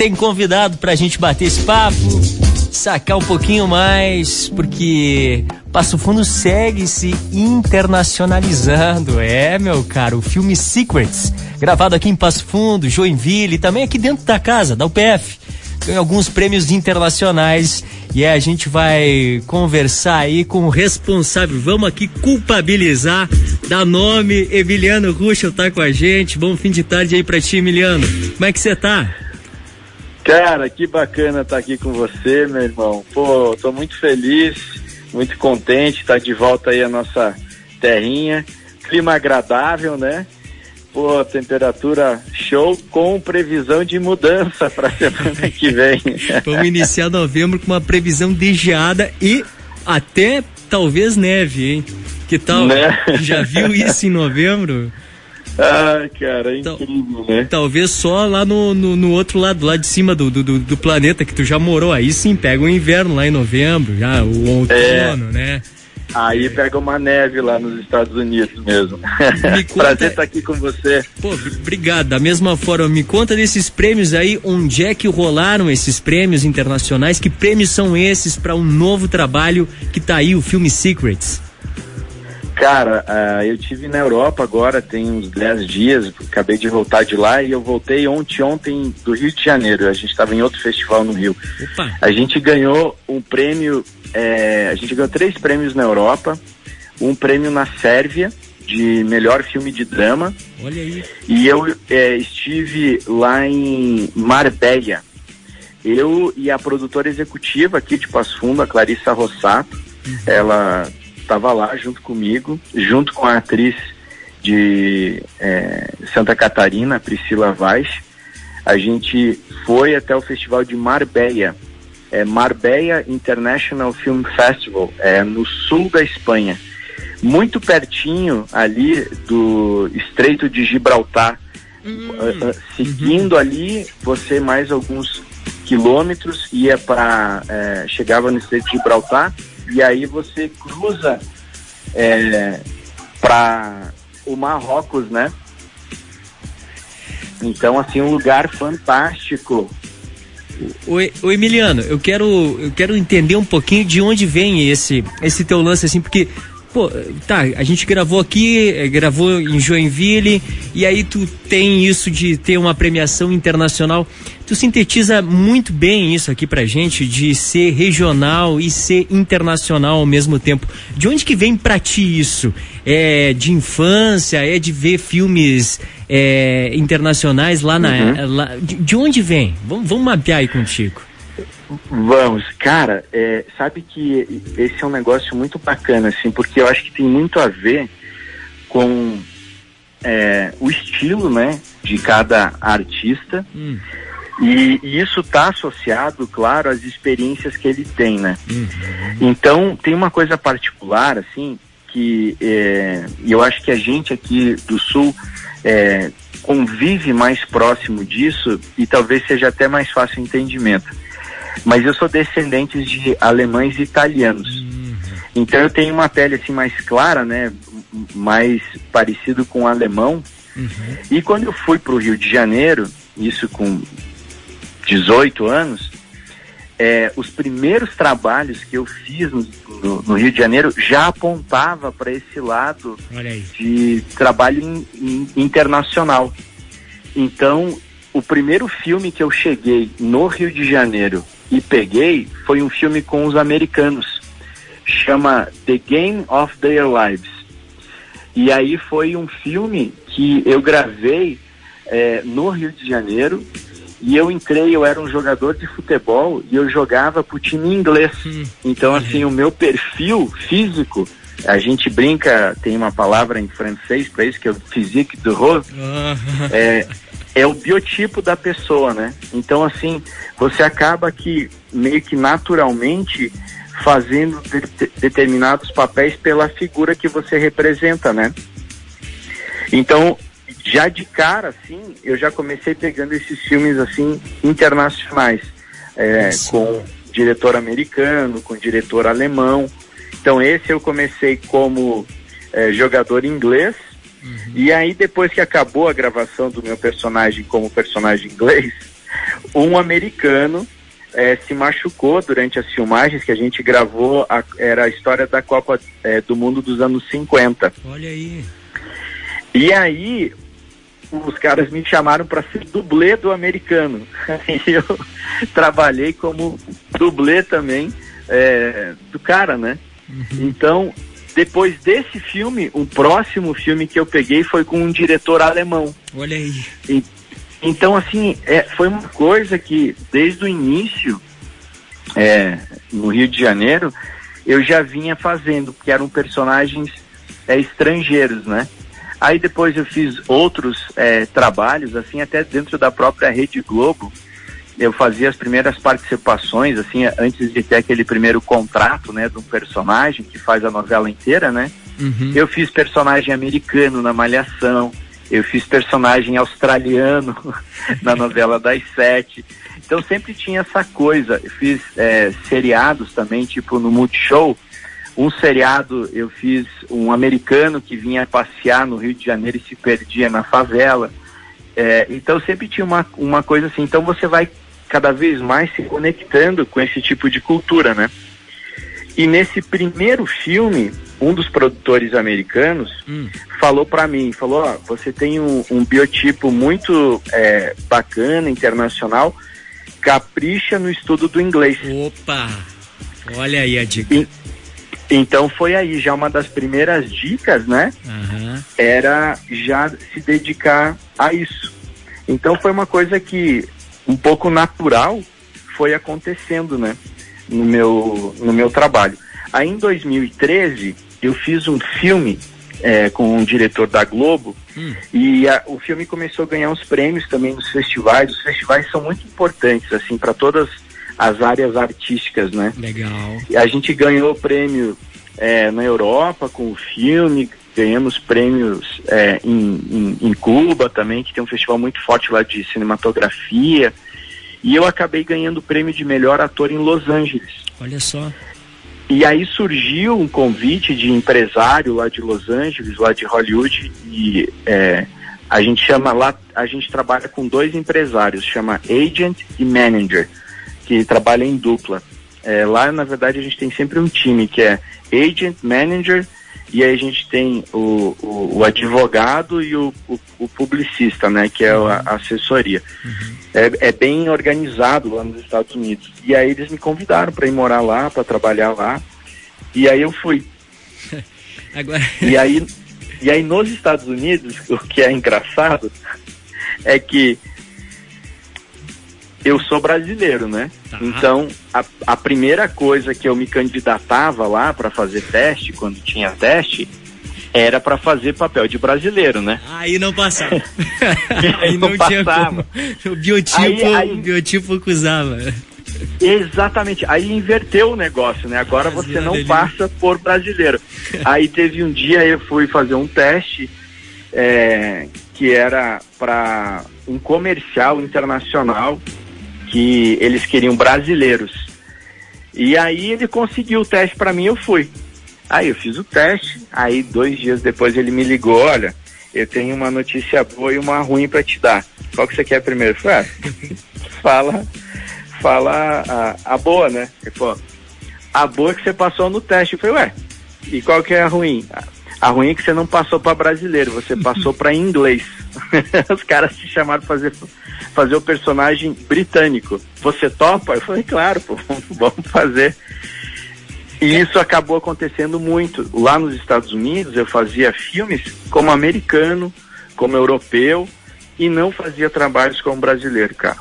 tem convidado pra gente bater esse papo, sacar um pouquinho mais, porque Passo Fundo segue se internacionalizando. É, meu caro, o filme Secrets, gravado aqui em Passo Fundo, Joinville, e também aqui dentro da casa, da UPF. Ganhou alguns prêmios internacionais e a gente vai conversar aí com o responsável. Vamos aqui culpabilizar, dar nome. Emiliano Ruschel tá com a gente. Bom fim de tarde aí pra ti, Emiliano. Como é que você tá? Cara, que bacana estar tá aqui com você, meu irmão. Pô, tô muito feliz, muito contente estar tá de volta aí à nossa terrinha. Clima agradável, né? Pô, temperatura show com previsão de mudança para semana que vem. Vamos iniciar novembro com uma previsão de geada e até talvez neve, hein? Que tal? Né? Já viu isso em novembro? Ai, cara, é incrível, né? Talvez só lá no, no, no, outro lado, lá de cima do, do, do, planeta que tu já morou. Aí sim, pega o inverno lá em novembro, já o outono, é. né? Aí pega uma neve lá nos Estados Unidos mesmo. Conta... Prazer estar aqui com você. Pô, obrigado. Da mesma forma, me conta desses prêmios aí, onde é que rolaram esses prêmios internacionais? Que prêmios são esses para um novo trabalho que tá aí, o filme Secrets? Cara, uh, eu tive na Europa agora, tem uns 10 dias, acabei de voltar de lá e eu voltei ontem, ontem do Rio de Janeiro. A gente estava em outro festival no Rio. Opa. A gente ganhou um prêmio, é, a gente ganhou três prêmios na Europa, um prêmio na Sérvia de melhor filme de drama. Olha aí. E eu é, estive lá em Marbella. Eu e a produtora executiva aqui de Passo Fundo, a Clarissa Rossato, uhum. ela estava lá junto comigo, junto com a atriz de é, Santa Catarina, Priscila Vaz. A gente foi até o festival de Marbella, é Marbella International Film Festival, é no sul da Espanha, muito pertinho ali do Estreito de Gibraltar. Uhum. Uh, uh, seguindo uhum. ali, você mais alguns quilômetros ia para é, chegava no Estreito de Gibraltar e aí você cruza é, para o Marrocos, né? Então, assim, um lugar fantástico. Oi, Emiliano, eu quero, eu quero entender um pouquinho de onde vem esse, esse teu lance, assim, porque Pô, tá, a gente gravou aqui, eh, gravou em Joinville, e aí tu tem isso de ter uma premiação internacional. Tu sintetiza muito bem isso aqui pra gente, de ser regional e ser internacional ao mesmo tempo. De onde que vem pra ti isso? É de infância? É de ver filmes é, internacionais lá na. Uhum. Lá, de, de, onde vem? Vamos, vamos mapear aí contigo. Vamos, cara, é, sabe que esse é um negócio muito bacana, assim, porque eu acho que tem muito a ver com é, o estilo, né, de cada artista. Hum. E, e, isso está associado, claro, às experiências que ele tem, né? Uhum. Então, tem uma coisa particular, assim, que é, eu acho que a gente aqui do Sul é, convive mais próximo disso e talvez seja até mais fácil o entendimento mas eu sou descendente de alemães e italianos. Uhum. Então eu tenho uma pele assim mais clara, né, mais parecido com o alemão. Uhum. E quando eu fui para o Rio de Janeiro, isso com 18 anos, é, os primeiros trabalhos que eu fiz no, no, no Rio de Janeiro já apontava para esse lado de trabalho in, in, internacional. Então, o primeiro filme que eu cheguei no Rio de Janeiro e peguei foi um filme com os americanos. Chama The Game of Their Lives. E aí foi um filme que eu gravei é, no Rio de Janeiro. E eu entrei, eu era um jogador de futebol e eu jogava pro time inglês. Hum. Então, assim, o meu perfil físico, a gente brinca, tem uma palavra em francês para isso, que é o physique de rose. É, é o biotipo da pessoa, né? Então, assim, você acaba que meio que naturalmente fazendo de determinados papéis pela figura que você representa, né? Então, já de cara, assim, eu já comecei pegando esses filmes, assim, internacionais, é, com diretor americano, com diretor alemão. Então, esse eu comecei como é, jogador inglês, Uhum. E aí, depois que acabou a gravação do meu personagem como personagem inglês, um americano é, se machucou durante as filmagens que a gente gravou, a, era a história da Copa é, do Mundo dos anos 50. Olha aí. E aí, os caras me chamaram para ser dublê do americano. E eu trabalhei como dublê também é, do cara, né? Uhum. Então, depois desse filme, o próximo filme que eu peguei foi com um diretor alemão. Olha aí. E, então, assim, é, foi uma coisa que, desde o início, é, no Rio de Janeiro, eu já vinha fazendo, porque eram personagens é, estrangeiros, né? Aí depois eu fiz outros é, trabalhos, assim, até dentro da própria Rede Globo. Eu fazia as primeiras participações, assim, antes de ter aquele primeiro contrato, né, de um personagem que faz a novela inteira, né? Uhum. Eu fiz personagem americano na Malhação, eu fiz personagem australiano na novela das sete. Então sempre tinha essa coisa. Eu fiz é, seriados também, tipo no Multishow. Um seriado eu fiz um americano que vinha passear no Rio de Janeiro e se perdia na favela. É, então sempre tinha uma, uma coisa assim. Então você vai cada vez mais se conectando com esse tipo de cultura, né? E nesse primeiro filme, um dos produtores americanos hum. falou para mim, falou, ó, você tem um, um biotipo muito é, bacana, internacional, capricha no estudo do inglês. Opa! Olha aí a dica. E, então foi aí já uma das primeiras dicas, né? Uhum. Era já se dedicar a isso. Então foi uma coisa que um pouco natural foi acontecendo, né? No meu, no meu trabalho. Aí em 2013 eu fiz um filme é, com um diretor da Globo hum. e a, o filme começou a ganhar uns prêmios também nos festivais. Os festivais são muito importantes assim para todas as áreas artísticas, né? Legal. E a gente ganhou prêmio é, na Europa com o filme, ganhamos prêmios é, em, em, em, Cuba também, que tem um festival muito forte lá de cinematografia. E eu acabei ganhando o prêmio de melhor ator em Los Angeles. Olha só. E aí surgiu um convite de empresário lá de Los Angeles, lá de Hollywood, e é, a gente chama lá, a gente trabalha com dois empresários, chama agent e manager, que trabalham em dupla. É, lá, na verdade, a gente tem sempre um time que é agent, manager e aí a gente tem o, o, o advogado e o, o, o, publicista, né, que é a, a assessoria. Uhum. É, é, bem organizado lá nos Estados Unidos. E aí eles me convidaram para ir morar lá, para trabalhar lá. E aí eu fui. Agora... E aí, e aí nos Estados Unidos, o que é engraçado é que eu sou brasileiro, né? Tá. Então, a, a primeira coisa que eu me candidatava lá para fazer teste, quando tinha teste, era para fazer papel de brasileiro, né? Aí não passava. aí não, não passava. tinha como. O biotipo, aí, aí... o biotipo acusava. Exatamente. Aí inverteu o negócio, né? Agora você não passa por brasileiro. aí teve um dia eu fui fazer um teste é, que era para um comercial internacional que eles queriam brasileiros. E aí ele conseguiu o teste para mim, eu fui. Aí eu fiz o teste, aí dois dias depois ele me ligou, olha, eu tenho uma notícia boa e uma ruim para te dar. Qual que você quer primeiro? Eu falei, ah, fala, fala a, a boa, né? Ele falou, a boa é que você passou no teste. Eu falei, ué, e qual que é a ruim? A ruim é que você não passou para brasileiro, você passou para inglês. Os caras te chamaram para fazer, fazer o personagem britânico. Você topa? Eu falei, claro, pô, vamos fazer. E isso acabou acontecendo muito. Lá nos Estados Unidos, eu fazia filmes como americano, como europeu, e não fazia trabalhos como brasileiro, cara.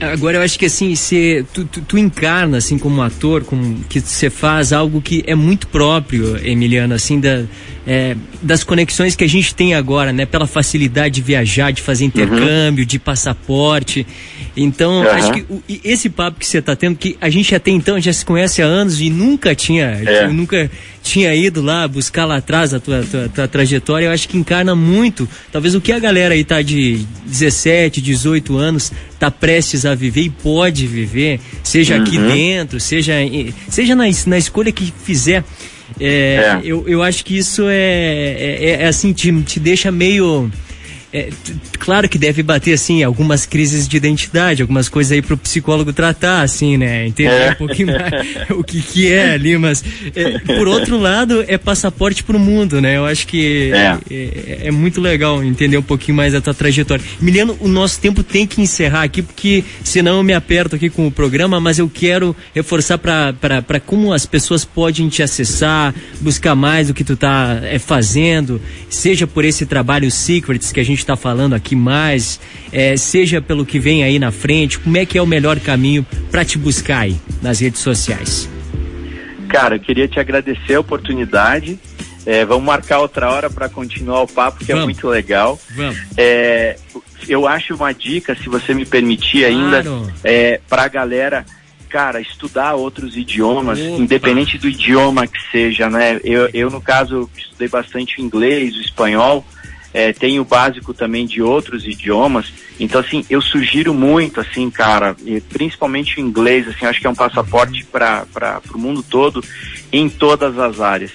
Agora eu acho que assim, cê, tu, tu, tu, encarna assim como ator, como que você faz algo que é muito próprio, Emiliano, assim, da, é, das conexões que a gente tem agora, né? Pela facilidade de viajar, de fazer intercâmbio, uhum. de passaporte. Então, uhum. acho que o, esse papo que você está tendo, que a gente até então já se conhece há anos e nunca tinha, é. nunca tinha ido lá buscar lá atrás a tua, tua, tua, trajetória, eu acho que encarna muito, talvez o que a galera aí tá de 17, 18 anos, tá prestes a viver e pode viver, seja uhum. aqui dentro, seja, seja na, na escolha que fizer. É, é. Eu, eu acho que isso é, é, é assim, te, te deixa meio é, claro que deve bater, assim, algumas crises de identidade, algumas coisas aí pro psicólogo tratar, assim, né? Entender é. um pouquinho mais o que que é ali, mas é, por outro lado, é passaporte pro mundo, né? Eu acho que é. é. é muito legal entender um pouquinho mais da tua trajetória. Miliano, o nosso tempo tem que encerrar aqui, porque senão eu me aperto aqui com o programa, mas eu quero reforçar para como as pessoas podem te acessar, buscar mais o que tu tá é, fazendo, seja por esse trabalho Secrets que a gente está falando aqui mais, é, seja pelo que vem aí na frente, como é que é o melhor caminho para te buscar aí nas redes sociais? Cara, eu queria te agradecer a oportunidade. É, vamos marcar outra hora para continuar o papo, que é vamos. é muito legal. Vamos. É, eu acho uma dica, se você me permitir ainda, claro. é, para a galera cara, estudar outros idiomas, Opa. independente do idioma que seja, né? Eu, eu no caso, estudei bastante o inglês, o espanhol, é, tenho o básico também de outros idiomas. Então, assim, eu sugiro muito, assim, cara, principalmente o inglês, assim, acho que é um passaporte para o mundo todo, em todas as áreas.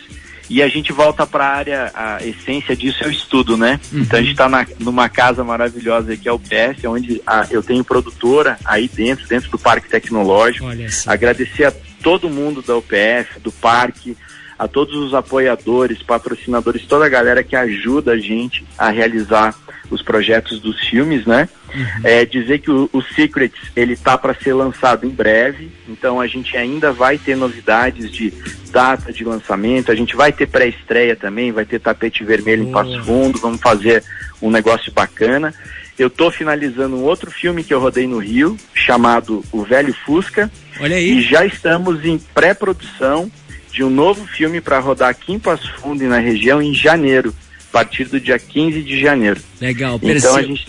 E a gente volta para a área, a essência disso é o estudo, né? Uhum. Então a gente está numa casa maravilhosa que é o PS, onde a, eu tenho produtora aí dentro, dentro do Parque Tecnológico. Agradecer a todo mundo da UPF, do parque, a todos os apoiadores, patrocinadores, toda a galera que ajuda a gente a realizar os projetos dos filmes, né? Uhum. É, dizer que o, o Secrets ele tá para ser lançado em breve, então a gente ainda vai ter novidades de data de lançamento, a gente vai ter pré-estreia também, vai ter tapete vermelho uhum. em Passo Fundo, vamos fazer um negócio bacana. Eu tô finalizando um outro filme que eu rodei no Rio, chamado O Velho Fusca. Olha aí. E já estamos em pré-produção de um novo filme para rodar aqui em Passo Fundo e na região em janeiro partir do dia 15 de janeiro. Legal, então a gente,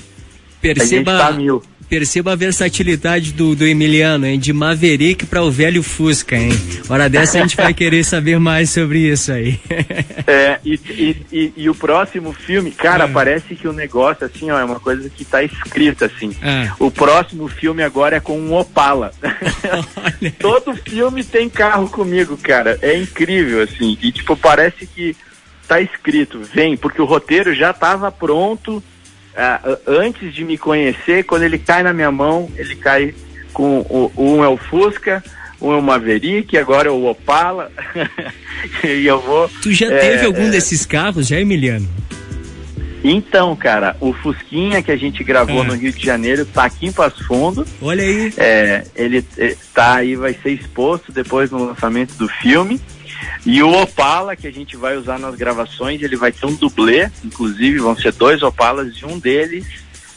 perceba, a gente tá mil. Perceba a versatilidade do, do Emiliano, hein? De Maverick para o velho Fusca, hein? Hora dessa a gente vai querer saber mais sobre isso aí. é, e, e, e, e, o próximo filme, cara, é. parece que o negócio, assim, ó, é uma coisa que tá escrita, assim. É. O próximo filme agora é com um Opala. Todo filme tem carro comigo, cara. É incrível, assim. E, tipo, parece que tá escrito, vem, porque o roteiro já estava pronto uh, antes de me conhecer. Quando ele cai na minha mão, ele cai com o, um é o Fusca, um é o Maverick, agora é o Opala. e eu vou. Tu já é, teve algum é... desses carros, já, Emiliano? Então, cara, o Fusquinha que a gente gravou ah. no Rio de Janeiro tá aqui em Passo Fundo. Olha aí. É, ele tá aí, vai ser exposto depois no lançamento do filme. E o Opala, que a gente vai usar nas gravações, ele vai ter um dublê, inclusive vão ser dois Opalas e um deles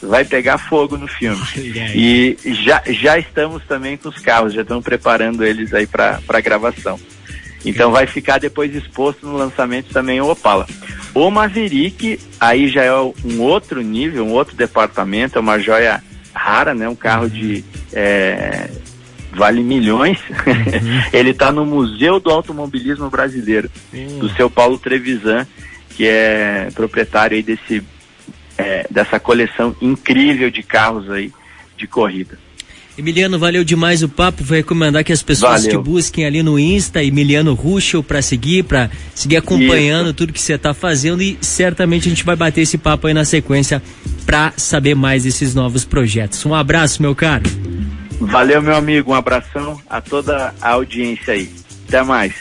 vai pegar fogo no filme. E já, já estamos também com os carros, já estamos preparando eles aí para gravação. Então vai ficar depois exposto no lançamento também o Opala. O Maverick, aí já é um outro nível, um outro departamento, é uma joia rara, né? Um carro de é, vale milhões. Uhum. ele está no Museu do Automobilismo Brasileiro, uhum. do seu Paulo Trevisan, que é proprietário aí desse, é, dessa coleção incrível de carros aí de corrida. Emiliano, valeu demais o papo. Vou recomendar que as pessoas valeu. te busquem ali no Insta, Emiliano Ruschel, para seguir, para seguir acompanhando Isso. tudo que você está fazendo e certamente a gente vai bater esse papo aí na sequência para saber mais desses novos projetos. Um abraço, meu caro. Valeu, meu amigo. Um abração a toda a audiência aí. Até mais.